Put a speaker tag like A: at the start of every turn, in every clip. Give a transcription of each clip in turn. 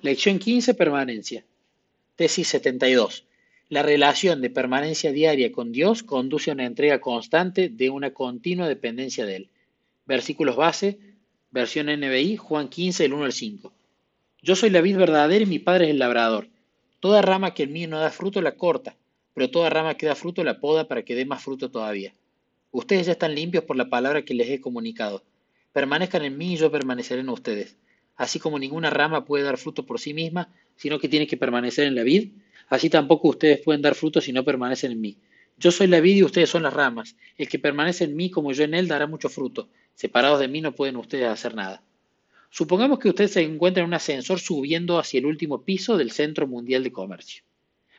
A: Lección 15, permanencia. Tesis 72. La relación de permanencia diaria con Dios conduce a una entrega constante de una continua dependencia de Él. Versículos base, versión NBI, Juan 15, el 1 al 5. Yo soy la vid verdadera y mi Padre es el labrador. Toda rama que en mí no da fruto la corta, pero toda rama que da fruto la poda para que dé más fruto todavía. Ustedes ya están limpios por la palabra que les he comunicado. Permanezcan en mí y yo permaneceré en ustedes así como ninguna rama puede dar fruto por sí misma, sino que tiene que permanecer en la vid, así tampoco ustedes pueden dar fruto si no permanecen en mí. Yo soy la vid y ustedes son las ramas. El que permanece en mí como yo en él dará mucho fruto. Separados de mí no pueden ustedes hacer nada. Supongamos que ustedes se encuentran en un ascensor subiendo hacia el último piso del Centro Mundial de Comercio.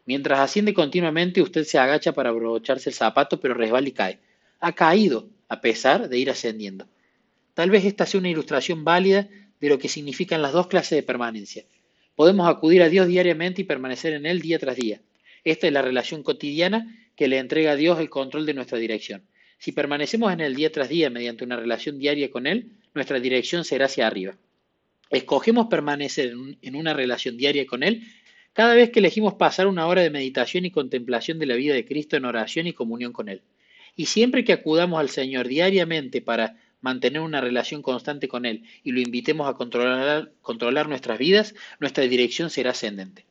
A: Mientras asciende continuamente, usted se agacha para abrocharse el zapato, pero resbala y cae. Ha caído, a pesar de ir ascendiendo. Tal vez esta sea una ilustración válida de lo que significan las dos clases de permanencia. Podemos acudir a Dios diariamente y permanecer en Él día tras día. Esta es la relación cotidiana que le entrega a Dios el control de nuestra dirección. Si permanecemos en Él día tras día mediante una relación diaria con Él, nuestra dirección será hacia arriba. Escogemos permanecer en una relación diaria con Él cada vez que elegimos pasar una hora de meditación y contemplación de la vida de Cristo en oración y comunión con Él. Y siempre que acudamos al Señor diariamente para mantener una relación constante con Él y lo invitemos a controlar, controlar nuestras vidas, nuestra dirección será ascendente.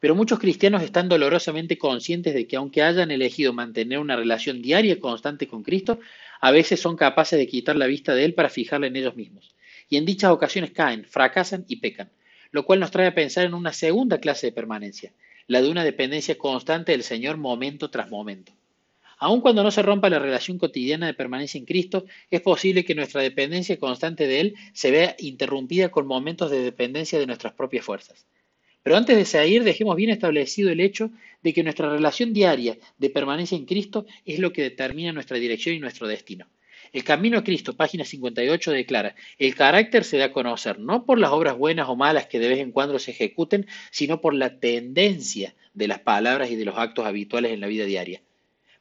A: Pero muchos cristianos están dolorosamente conscientes de que aunque hayan elegido mantener una relación diaria constante con Cristo, a veces son capaces de quitar la vista de Él para fijarla en ellos mismos. Y en dichas ocasiones caen, fracasan y pecan, lo cual nos trae a pensar en una segunda clase de permanencia, la de una dependencia constante del Señor momento tras momento. Aun cuando no se rompa la relación cotidiana de permanencia en Cristo, es posible que nuestra dependencia constante de Él se vea interrumpida con momentos de dependencia de nuestras propias fuerzas. Pero antes de seguir, dejemos bien establecido el hecho de que nuestra relación diaria de permanencia en Cristo es lo que determina nuestra dirección y nuestro destino. El camino a Cristo, página 58, declara, el carácter se da a conocer no por las obras buenas o malas que de vez en cuando se ejecuten, sino por la tendencia de las palabras y de los actos habituales en la vida diaria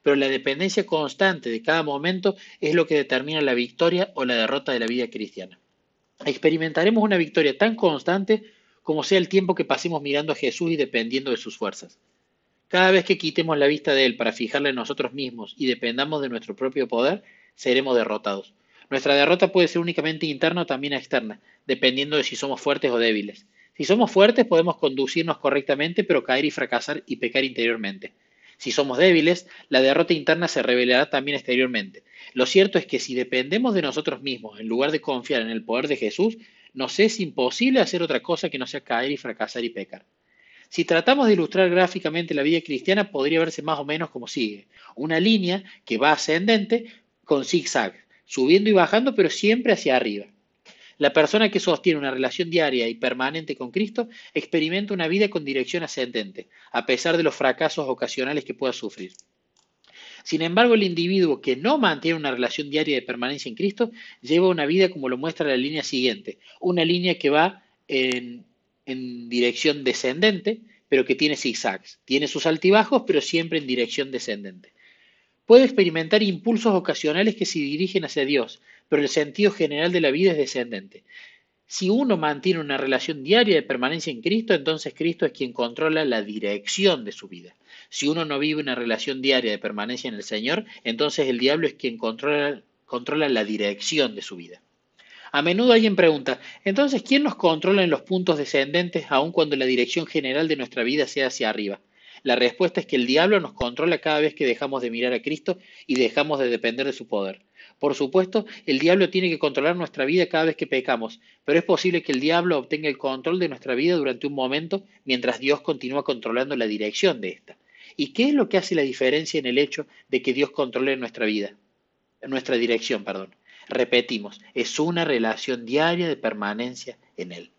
A: pero la dependencia constante de cada momento es lo que determina la victoria o la derrota de la vida cristiana. Experimentaremos una victoria tan constante como sea el tiempo que pasemos mirando a Jesús y dependiendo de sus fuerzas. Cada vez que quitemos la vista de Él para fijarla en nosotros mismos y dependamos de nuestro propio poder, seremos derrotados. Nuestra derrota puede ser únicamente interna o también externa, dependiendo de si somos fuertes o débiles. Si somos fuertes podemos conducirnos correctamente, pero caer y fracasar y pecar interiormente. Si somos débiles, la derrota interna se revelará también exteriormente. Lo cierto es que si dependemos de nosotros mismos en lugar de confiar en el poder de Jesús, nos es imposible hacer otra cosa que no sea caer y fracasar y pecar. Si tratamos de ilustrar gráficamente la vida cristiana, podría verse más o menos como sigue. Una línea que va ascendente con zigzag, subiendo y bajando, pero siempre hacia arriba. La persona que sostiene una relación diaria y permanente con Cristo experimenta una vida con dirección ascendente, a pesar de los fracasos ocasionales que pueda sufrir. Sin embargo, el individuo que no mantiene una relación diaria de permanencia en Cristo lleva una vida como lo muestra la línea siguiente, una línea que va en, dirección descendente, pero que tiene zigzags. Tiene sus altibajos, pero siempre en dirección descendente. Puede experimentar impulsos ocasionales que se dirigen hacia Dios, pero el sentido general de la vida es descendente. Si uno mantiene una relación diaria de permanencia en Cristo, entonces Cristo es quien controla la dirección de su vida. Si uno no vive una relación diaria de permanencia en el Señor, entonces el diablo es quien controla, la dirección de su vida. A menudo alguien pregunta, entonces, ¿quién nos controla en los puntos descendentes aun cuando la dirección general de nuestra vida sea hacia arriba? La respuesta es que el diablo nos controla cada vez que dejamos de mirar a Cristo y dejamos de depender de su poder. Por supuesto, el diablo tiene que controlar nuestra vida cada vez que pecamos, pero es posible que el diablo obtenga el control de nuestra vida durante un momento mientras Dios continúa controlando la dirección de esta. ¿Y qué es lo que hace la diferencia en el hecho de que Dios controle nuestra vida? Nuestra dirección, perdón. Repetimos, es una relación diaria de permanencia en Él.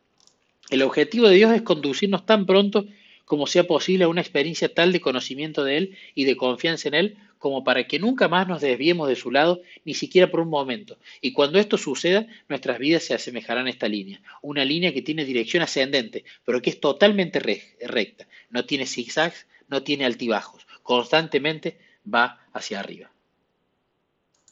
A: El objetivo de Dios es conducirnos tan pronto como sea posible una experiencia tal de conocimiento de Él y de confianza en Él como para que nunca más nos desviemos de su lado, ni siquiera por un momento. Y cuando esto suceda, nuestras vidas se asemejarán a esta línea, una línea que tiene dirección ascendente, pero que es totalmente recta, no tiene zigzags, no tiene altibajos, constantemente va hacia arriba.